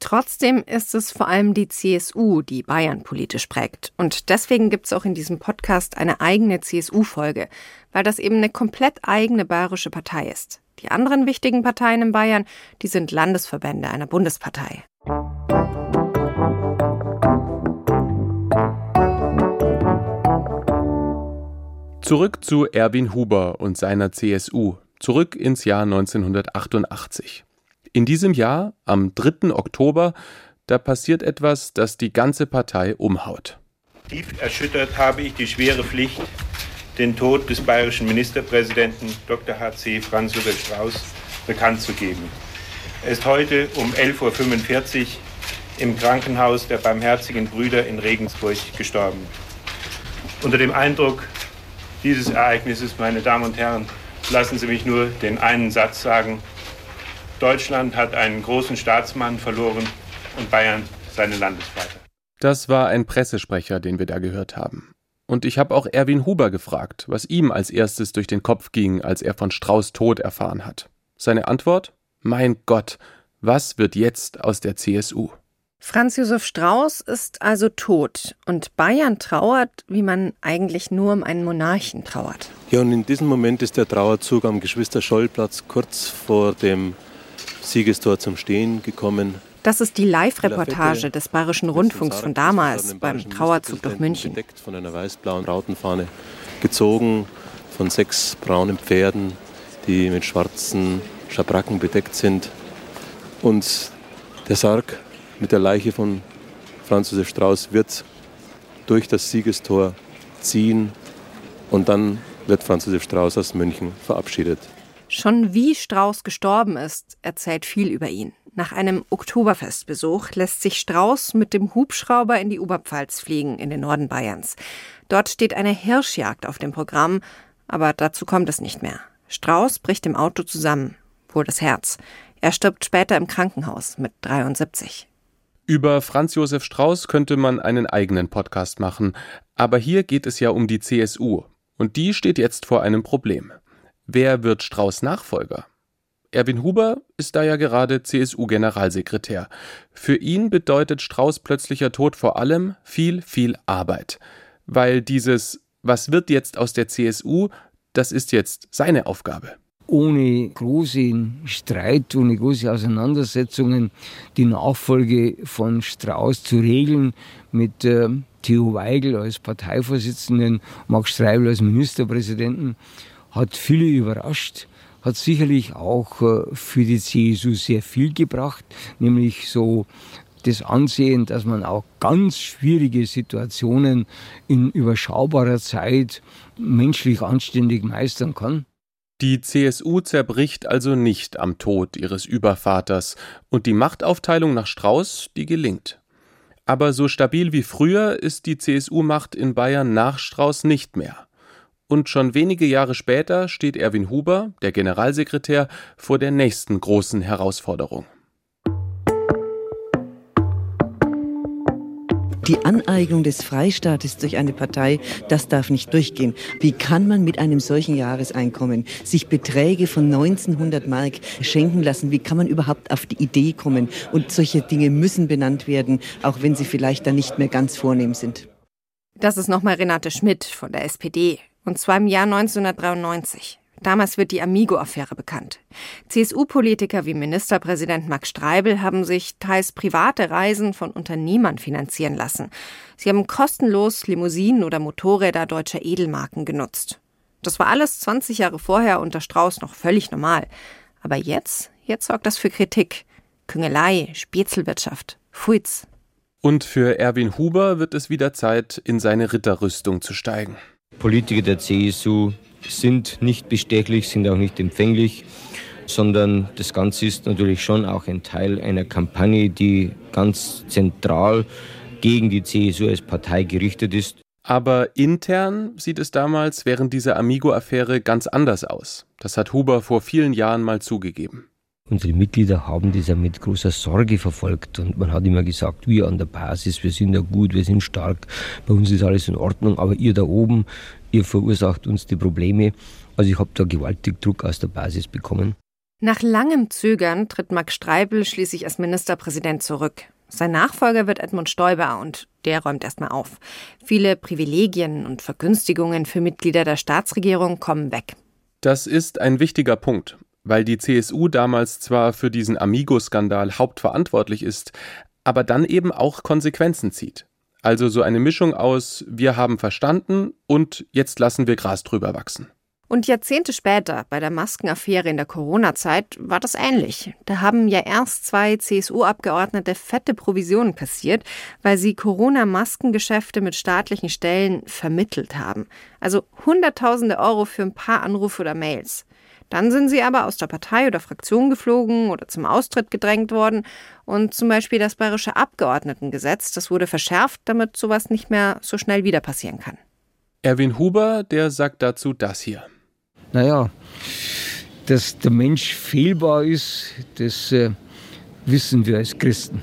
Trotzdem ist es vor allem die CSU, die Bayern politisch prägt. Und deswegen gibt es auch in diesem Podcast eine eigene CSU-Folge, weil das eben eine komplett eigene bayerische Partei ist. Die anderen wichtigen Parteien in Bayern, die sind Landesverbände einer Bundespartei. Zurück zu Erwin Huber und seiner CSU, zurück ins Jahr 1988. In diesem Jahr, am 3. Oktober, da passiert etwas, das die ganze Partei umhaut. Tief erschüttert habe ich die schwere Pflicht, den Tod des bayerischen Ministerpräsidenten Dr. H.C. Franz Josef Strauß bekannt zu geben. Er ist heute um 11.45 Uhr im Krankenhaus der Barmherzigen Brüder in Regensburg gestorben. Unter dem Eindruck dieses Ereignisses, meine Damen und Herren, lassen Sie mich nur den einen Satz sagen. Deutschland hat einen großen Staatsmann verloren und Bayern seine Landesvater. Das war ein Pressesprecher, den wir da gehört haben. Und ich habe auch Erwin Huber gefragt, was ihm als erstes durch den Kopf ging, als er von Strauß Tod erfahren hat. Seine Antwort? Mein Gott, was wird jetzt aus der CSU? Franz Josef Strauß ist also tot und Bayern trauert, wie man eigentlich nur um einen Monarchen trauert. Ja, und in diesem Moment ist der Trauerzug am Geschwister-Scholl-Platz kurz vor dem Siegestor zum Stehen gekommen. Das ist die Live-Reportage des Bayerischen Rundfunks von damals beim Trauerzug durch München. Von einer weiß-blauen Rautenfahne gezogen von sechs braunen Pferden, die mit schwarzen Schabracken bedeckt sind. Und der Sarg mit der Leiche von Franz Josef Strauß wird durch das Siegestor ziehen und dann wird Franz Josef Strauß aus München verabschiedet. Schon wie Strauß gestorben ist, erzählt viel über ihn. Nach einem Oktoberfestbesuch lässt sich Strauß mit dem Hubschrauber in die Oberpfalz fliegen, in den Norden Bayerns. Dort steht eine Hirschjagd auf dem Programm, aber dazu kommt es nicht mehr. Strauß bricht im Auto zusammen, wohl das Herz. Er stirbt später im Krankenhaus mit 73. Über Franz Josef Strauß könnte man einen eigenen Podcast machen, aber hier geht es ja um die CSU, und die steht jetzt vor einem Problem. Wer wird Strauß Nachfolger? Erwin Huber ist da ja gerade CSU-Generalsekretär. Für ihn bedeutet Strauß plötzlicher Tod vor allem viel, viel Arbeit. Weil dieses Was wird jetzt aus der CSU, das ist jetzt seine Aufgabe ohne großen Streit, ohne große Auseinandersetzungen die Nachfolge von Strauß zu regeln mit äh, Theo Weigel als Parteivorsitzenden, Max Streibel als Ministerpräsidenten, hat viele überrascht, hat sicherlich auch äh, für die CSU sehr viel gebracht, nämlich so das Ansehen, dass man auch ganz schwierige Situationen in überschaubarer Zeit menschlich anständig meistern kann. Die CSU zerbricht also nicht am Tod ihres Übervaters und die Machtaufteilung nach Strauß, die gelingt. Aber so stabil wie früher ist die CSU-Macht in Bayern nach Strauß nicht mehr. Und schon wenige Jahre später steht Erwin Huber, der Generalsekretär, vor der nächsten großen Herausforderung. Die Aneignung des Freistaates durch eine Partei, das darf nicht durchgehen. Wie kann man mit einem solchen Jahreseinkommen sich Beträge von 1900 Mark schenken lassen? Wie kann man überhaupt auf die Idee kommen? Und solche Dinge müssen benannt werden, auch wenn sie vielleicht dann nicht mehr ganz vornehm sind. Das ist nochmal Renate Schmidt von der SPD. Und zwar im Jahr 1993. Damals wird die Amigo-Affäre bekannt. CSU-Politiker wie Ministerpräsident Max Streibel haben sich teils private Reisen von Unternehmern finanzieren lassen. Sie haben kostenlos Limousinen oder Motorräder deutscher Edelmarken genutzt. Das war alles 20 Jahre vorher unter Strauß noch völlig normal. Aber jetzt, jetzt sorgt das für Kritik. Küngelei, Spätzelwirtschaft, Fuiz. Und für Erwin Huber wird es wieder Zeit, in seine Ritterrüstung zu steigen. Politiker der CSU sind nicht bestechlich, sind auch nicht empfänglich, sondern das Ganze ist natürlich schon auch ein Teil einer Kampagne, die ganz zentral gegen die CSU als Partei gerichtet ist. Aber intern sieht es damals während dieser Amigo-Affäre ganz anders aus. Das hat Huber vor vielen Jahren mal zugegeben. Unsere Mitglieder haben das ja mit großer Sorge verfolgt und man hat immer gesagt, wir an der Basis, wir sind ja gut, wir sind stark, bei uns ist alles in Ordnung, aber ihr da oben, ihr verursacht uns die Probleme. Also ich habe da gewaltig Druck aus der Basis bekommen. Nach langem Zögern tritt Max Streibel schließlich als Ministerpräsident zurück. Sein Nachfolger wird Edmund Stoiber und der räumt erstmal auf. Viele Privilegien und Vergünstigungen für Mitglieder der Staatsregierung kommen weg. Das ist ein wichtiger Punkt, weil die CSU damals zwar für diesen Amigo-Skandal hauptverantwortlich ist, aber dann eben auch Konsequenzen zieht. Also so eine Mischung aus wir haben verstanden und jetzt lassen wir Gras drüber wachsen. Und Jahrzehnte später, bei der Maskenaffäre in der Corona-Zeit, war das ähnlich. Da haben ja erst zwei CSU-Abgeordnete fette Provisionen kassiert, weil sie Corona-Maskengeschäfte mit staatlichen Stellen vermittelt haben. Also Hunderttausende Euro für ein paar Anrufe oder Mails. Dann sind sie aber aus der Partei oder Fraktion geflogen oder zum Austritt gedrängt worden. Und zum Beispiel das bayerische Abgeordnetengesetz, das wurde verschärft, damit sowas nicht mehr so schnell wieder passieren kann. Erwin Huber, der sagt dazu das hier. Naja, dass der Mensch fehlbar ist, das äh, wissen wir als Christen.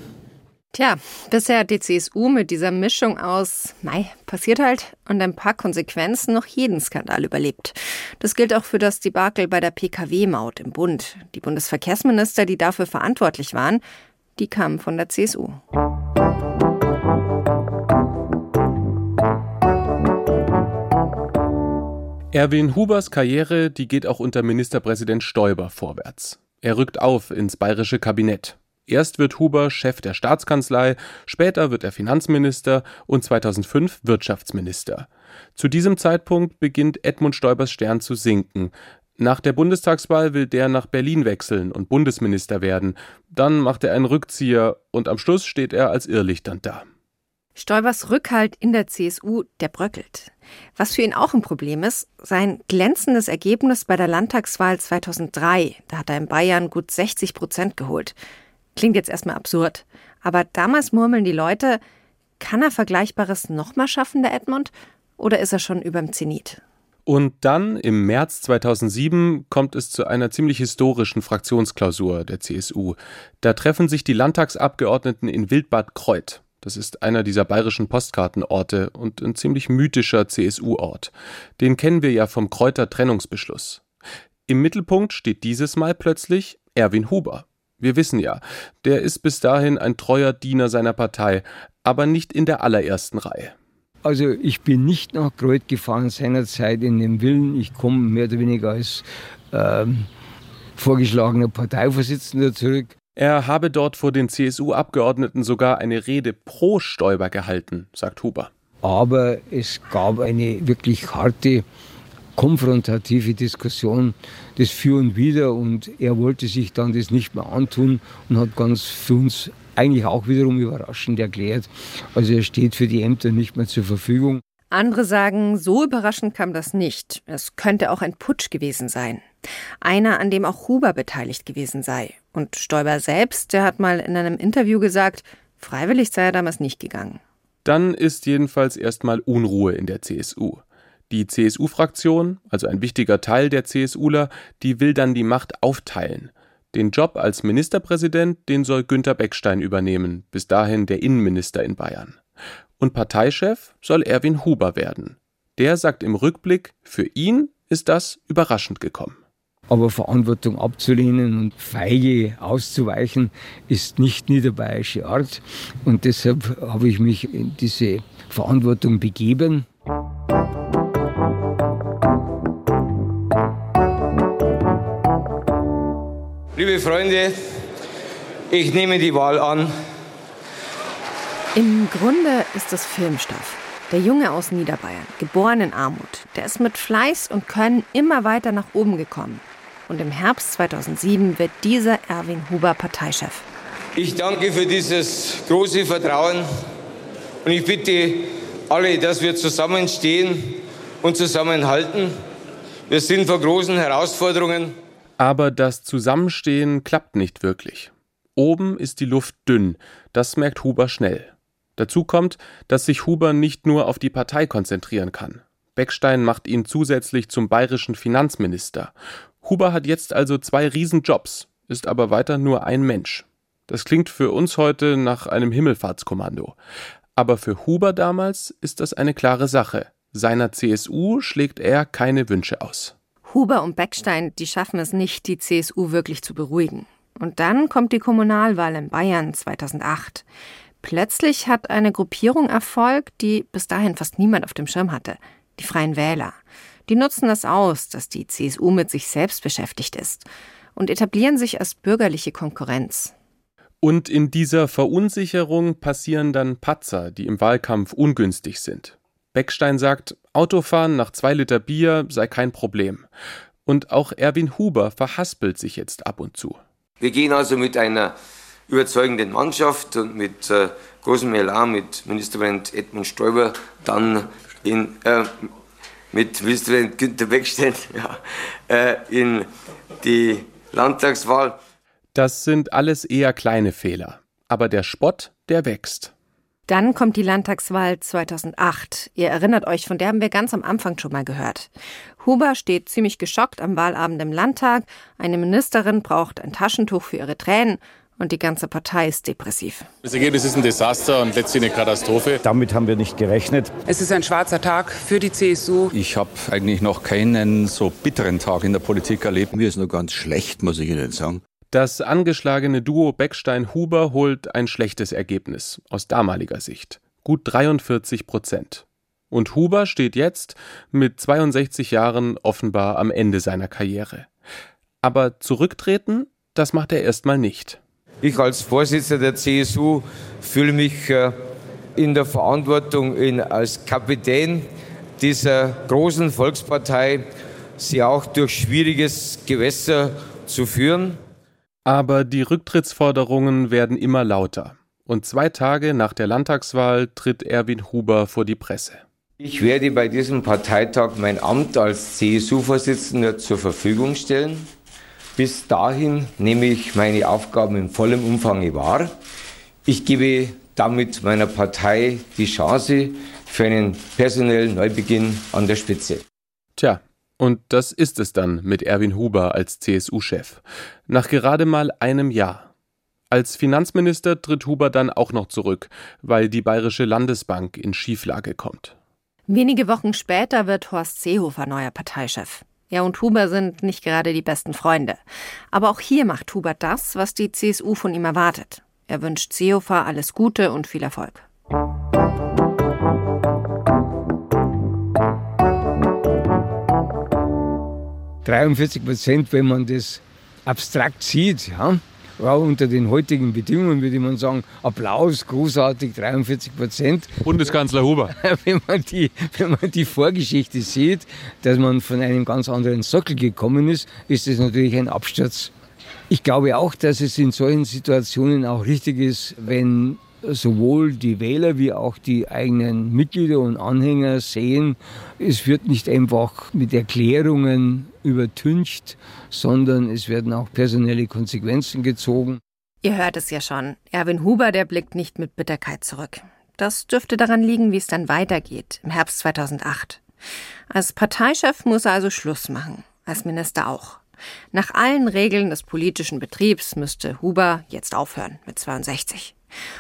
Tja, bisher hat die CSU mit dieser Mischung aus, mei, passiert halt, und ein paar Konsequenzen noch jeden Skandal überlebt. Das gilt auch für das Debakel bei der Pkw-Maut im Bund. Die Bundesverkehrsminister, die dafür verantwortlich waren, die kamen von der CSU. Erwin Hubers Karriere, die geht auch unter Ministerpräsident Stoiber vorwärts. Er rückt auf ins bayerische Kabinett. Erst wird Huber Chef der Staatskanzlei, später wird er Finanzminister und 2005 Wirtschaftsminister. Zu diesem Zeitpunkt beginnt Edmund Stoibers Stern zu sinken. Nach der Bundestagswahl will der nach Berlin wechseln und Bundesminister werden. Dann macht er einen Rückzieher und am Schluss steht er als Irrlichternd da. Stoibers Rückhalt in der CSU, der bröckelt. Was für ihn auch ein Problem ist, sein glänzendes Ergebnis bei der Landtagswahl 2003. Da hat er in Bayern gut 60 Prozent geholt. Klingt jetzt erstmal absurd. Aber damals murmeln die Leute, kann er Vergleichbares nochmal schaffen, der Edmund? Oder ist er schon überm Zenit? Und dann im März 2007 kommt es zu einer ziemlich historischen Fraktionsklausur der CSU. Da treffen sich die Landtagsabgeordneten in Wildbad Kreuth. Das ist einer dieser bayerischen Postkartenorte und ein ziemlich mythischer CSU-Ort. Den kennen wir ja vom Kräuter Trennungsbeschluss. Im Mittelpunkt steht dieses Mal plötzlich Erwin Huber. Wir wissen ja, der ist bis dahin ein treuer Diener seiner Partei, aber nicht in der allerersten Reihe. Also ich bin nicht nach Kreuth gefahren seinerzeit in dem Willen, ich komme mehr oder weniger als ähm, vorgeschlagener Parteivorsitzender zurück. Er habe dort vor den CSU-Abgeordneten sogar eine Rede pro Stoiber gehalten, sagt Huber. Aber es gab eine wirklich harte, konfrontative Diskussion des Für und Wider und er wollte sich dann das nicht mehr antun und hat ganz für uns eigentlich auch wiederum überraschend erklärt. Also er steht für die Ämter nicht mehr zur Verfügung. Andere sagen, so überraschend kam das nicht. Es könnte auch ein Putsch gewesen sein. Einer, an dem auch Huber beteiligt gewesen sei. Und Stoiber selbst, der hat mal in einem Interview gesagt, freiwillig sei er damals nicht gegangen. Dann ist jedenfalls erstmal Unruhe in der CSU. Die CSU-Fraktion, also ein wichtiger Teil der CSUler, die will dann die Macht aufteilen. Den Job als Ministerpräsident, den soll Günter Beckstein übernehmen, bis dahin der Innenminister in Bayern. Und Parteichef soll Erwin Huber werden. Der sagt im Rückblick, für ihn ist das überraschend gekommen. Aber Verantwortung abzulehnen und feige auszuweichen, ist nicht niederbayerische Art. Und deshalb habe ich mich in diese Verantwortung begeben. Liebe Freunde, ich nehme die Wahl an. Im Grunde ist es Filmstoff. Der Junge aus Niederbayern, geboren in Armut, der ist mit Fleiß und Können immer weiter nach oben gekommen. Und im Herbst 2007 wird dieser Erwin Huber Parteichef. Ich danke für dieses große Vertrauen und ich bitte alle, dass wir zusammenstehen und zusammenhalten. Wir sind vor großen Herausforderungen. Aber das Zusammenstehen klappt nicht wirklich. Oben ist die Luft dünn, das merkt Huber schnell. Dazu kommt, dass sich Huber nicht nur auf die Partei konzentrieren kann. Beckstein macht ihn zusätzlich zum bayerischen Finanzminister. Huber hat jetzt also zwei Riesenjobs, ist aber weiter nur ein Mensch. Das klingt für uns heute nach einem Himmelfahrtskommando. Aber für Huber damals ist das eine klare Sache. Seiner CSU schlägt er keine Wünsche aus. Huber und Beckstein, die schaffen es nicht, die CSU wirklich zu beruhigen. Und dann kommt die Kommunalwahl in Bayern 2008. Plötzlich hat eine Gruppierung Erfolg, die bis dahin fast niemand auf dem Schirm hatte. Die Freien Wähler. Die nutzen das aus, dass die CSU mit sich selbst beschäftigt ist und etablieren sich als bürgerliche Konkurrenz. Und in dieser Verunsicherung passieren dann Patzer, die im Wahlkampf ungünstig sind. Beckstein sagt, Autofahren nach zwei Liter Bier sei kein Problem. Und auch Erwin Huber verhaspelt sich jetzt ab und zu. Wir gehen also mit einer überzeugenden Mannschaft und mit äh, großem Elan mit Ministerpräsident Edmund Stoiber dann in, äh, mit Ministerpräsident Günter Beckstein ja, äh, in die Landtagswahl. Das sind alles eher kleine Fehler. Aber der Spott, der wächst. Dann kommt die Landtagswahl 2008. Ihr erinnert euch, von der haben wir ganz am Anfang schon mal gehört. Huber steht ziemlich geschockt am Wahlabend im Landtag. Eine Ministerin braucht ein Taschentuch für ihre Tränen und die ganze Partei ist depressiv. Das Ergebnis ist ein Desaster und letztlich eine Katastrophe. Damit haben wir nicht gerechnet. Es ist ein schwarzer Tag für die CSU. Ich habe eigentlich noch keinen so bitteren Tag in der Politik erlebt. Mir ist nur ganz schlecht, muss ich Ihnen sagen. Das angeschlagene Duo Beckstein-Huber holt ein schlechtes Ergebnis aus damaliger Sicht. Gut 43 Prozent. Und Huber steht jetzt mit 62 Jahren offenbar am Ende seiner Karriere. Aber zurücktreten, das macht er erstmal nicht. Ich als Vorsitzender der CSU fühle mich äh, in der Verantwortung, in, als Kapitän dieser großen Volkspartei, sie auch durch schwieriges Gewässer zu führen. Aber die Rücktrittsforderungen werden immer lauter. Und zwei Tage nach der Landtagswahl tritt Erwin Huber vor die Presse. Ich werde bei diesem Parteitag mein Amt als CSU-Vorsitzender zur Verfügung stellen. Bis dahin nehme ich meine Aufgaben in vollem Umfang wahr. Ich gebe damit meiner Partei die Chance für einen personellen Neubeginn an der Spitze. Tja, und das ist es dann mit Erwin Huber als CSU-Chef. Nach gerade mal einem Jahr. Als Finanzminister tritt Huber dann auch noch zurück, weil die Bayerische Landesbank in Schieflage kommt. Wenige Wochen später wird Horst Seehofer neuer Parteichef. Er und Huber sind nicht gerade die besten Freunde. Aber auch hier macht Huber das, was die CSU von ihm erwartet. Er wünscht Seehofer alles Gute und viel Erfolg. »43 Prozent, wenn man das abstrakt sieht, ja, ja, unter den heutigen Bedingungen würde man sagen, Applaus, großartig, 43 Prozent. Bundeskanzler Huber. Wenn man, die, wenn man die Vorgeschichte sieht, dass man von einem ganz anderen Sockel gekommen ist, ist das natürlich ein Absturz. Ich glaube auch, dass es in solchen Situationen auch richtig ist, wenn sowohl die Wähler wie auch die eigenen Mitglieder und Anhänger sehen, es wird nicht einfach mit Erklärungen übertüncht, sondern es werden auch personelle Konsequenzen gezogen. Ihr hört es ja schon. Erwin Huber, der blickt nicht mit Bitterkeit zurück. Das dürfte daran liegen, wie es dann weitergeht, im Herbst 2008. Als Parteichef muss er also Schluss machen, als Minister auch. Nach allen Regeln des politischen Betriebs müsste Huber jetzt aufhören mit 62.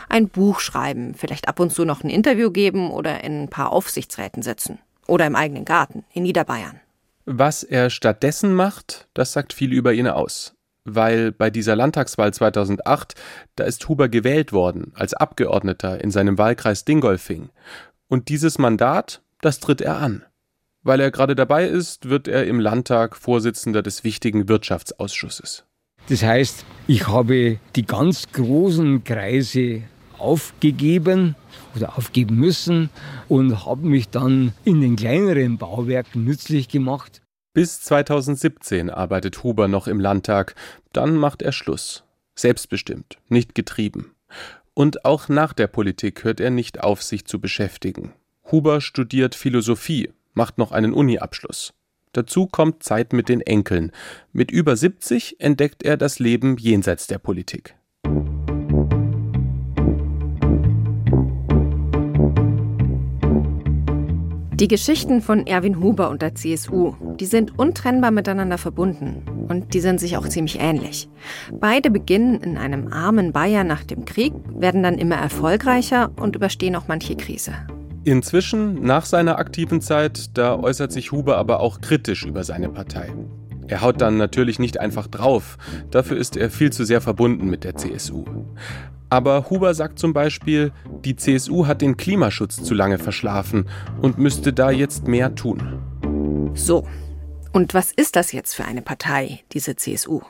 Ein Buch schreiben, vielleicht ab und zu noch ein Interview geben oder in ein paar Aufsichtsräten sitzen. Oder im eigenen Garten in Niederbayern. Was er stattdessen macht, das sagt viel über ihn aus. Weil bei dieser Landtagswahl 2008, da ist Huber gewählt worden als Abgeordneter in seinem Wahlkreis Dingolfing. Und dieses Mandat, das tritt er an. Weil er gerade dabei ist, wird er im Landtag Vorsitzender des wichtigen Wirtschaftsausschusses. Das heißt, ich habe die ganz großen Kreise aufgegeben oder aufgeben müssen und habe mich dann in den kleineren Bauwerken nützlich gemacht. Bis 2017 arbeitet Huber noch im Landtag, dann macht er Schluss. Selbstbestimmt, nicht getrieben. Und auch nach der Politik hört er nicht auf, sich zu beschäftigen. Huber studiert Philosophie, macht noch einen Uni-Abschluss. Dazu kommt Zeit mit den Enkeln. Mit über 70 entdeckt er das Leben jenseits der Politik. Die Geschichten von Erwin Huber und der CSU, die sind untrennbar miteinander verbunden und die sind sich auch ziemlich ähnlich. Beide beginnen in einem armen Bayern nach dem Krieg, werden dann immer erfolgreicher und überstehen auch manche Krise. Inzwischen, nach seiner aktiven Zeit, da äußert sich Huber aber auch kritisch über seine Partei. Er haut dann natürlich nicht einfach drauf, dafür ist er viel zu sehr verbunden mit der CSU. Aber Huber sagt zum Beispiel, die CSU hat den Klimaschutz zu lange verschlafen und müsste da jetzt mehr tun. So, und was ist das jetzt für eine Partei, diese CSU?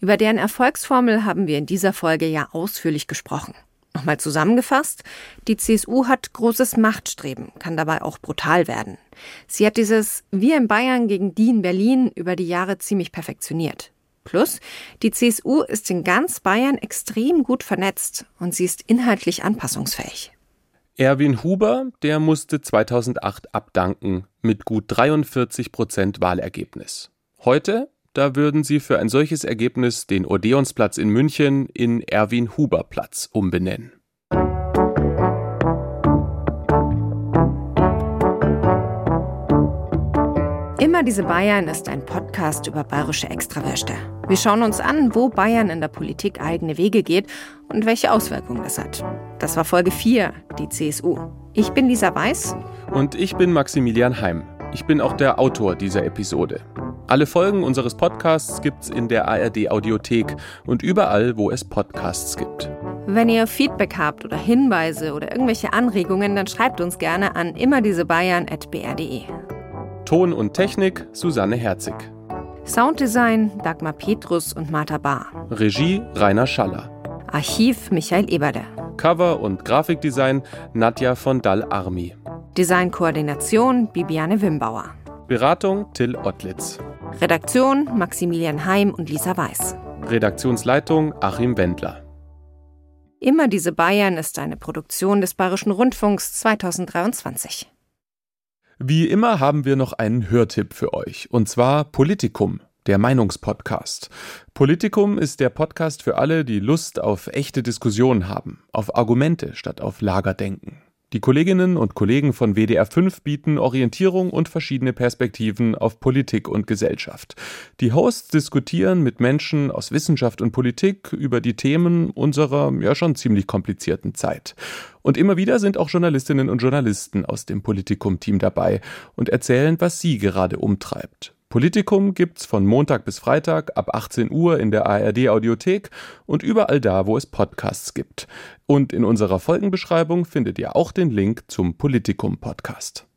Über deren Erfolgsformel haben wir in dieser Folge ja ausführlich gesprochen. Nochmal zusammengefasst, die CSU hat großes Machtstreben, kann dabei auch brutal werden. Sie hat dieses Wir in Bayern gegen die in Berlin über die Jahre ziemlich perfektioniert. Plus, die CSU ist in ganz Bayern extrem gut vernetzt und sie ist inhaltlich anpassungsfähig. Erwin Huber, der musste 2008 abdanken mit gut 43 Prozent Wahlergebnis. Heute, da würden sie für ein solches Ergebnis den Odeonsplatz in München in Erwin Huber Platz umbenennen. Immer diese Bayern ist ein Podcast über bayerische Extrawürste. Wir schauen uns an, wo Bayern in der Politik eigene Wege geht und welche Auswirkungen das hat. Das war Folge 4, die CSU. Ich bin Lisa Weiß. Und ich bin Maximilian Heim. Ich bin auch der Autor dieser Episode. Alle Folgen unseres Podcasts gibt's in der ARD Audiothek und überall, wo es Podcasts gibt. Wenn ihr Feedback habt oder Hinweise oder irgendwelche Anregungen, dann schreibt uns gerne an immerdiesebayern.br.de. Ton und Technik Susanne Herzig. Sounddesign Dagmar Petrus und Martha Bahr. Regie Rainer Schaller. Archiv Michael Eberle. Cover und Grafikdesign Nadja von Dall-Armi. Designkoordination Bibiane Wimbauer. Beratung Till Ottlitz. Redaktion Maximilian Heim und Lisa Weiß. Redaktionsleitung Achim Wendler. Immer diese Bayern ist eine Produktion des Bayerischen Rundfunks 2023. Wie immer haben wir noch einen Hörtipp für euch, und zwar Politikum, der Meinungspodcast. Politikum ist der Podcast für alle, die Lust auf echte Diskussionen haben, auf Argumente statt auf Lagerdenken. Die Kolleginnen und Kollegen von WDR 5 bieten Orientierung und verschiedene Perspektiven auf Politik und Gesellschaft. Die Hosts diskutieren mit Menschen aus Wissenschaft und Politik über die Themen unserer ja schon ziemlich komplizierten Zeit. Und immer wieder sind auch Journalistinnen und Journalisten aus dem Politikum-Team dabei und erzählen, was sie gerade umtreibt. Politikum gibt's von Montag bis Freitag ab 18 Uhr in der ARD Audiothek und überall da, wo es Podcasts gibt. Und in unserer Folgenbeschreibung findet ihr auch den Link zum Politikum Podcast.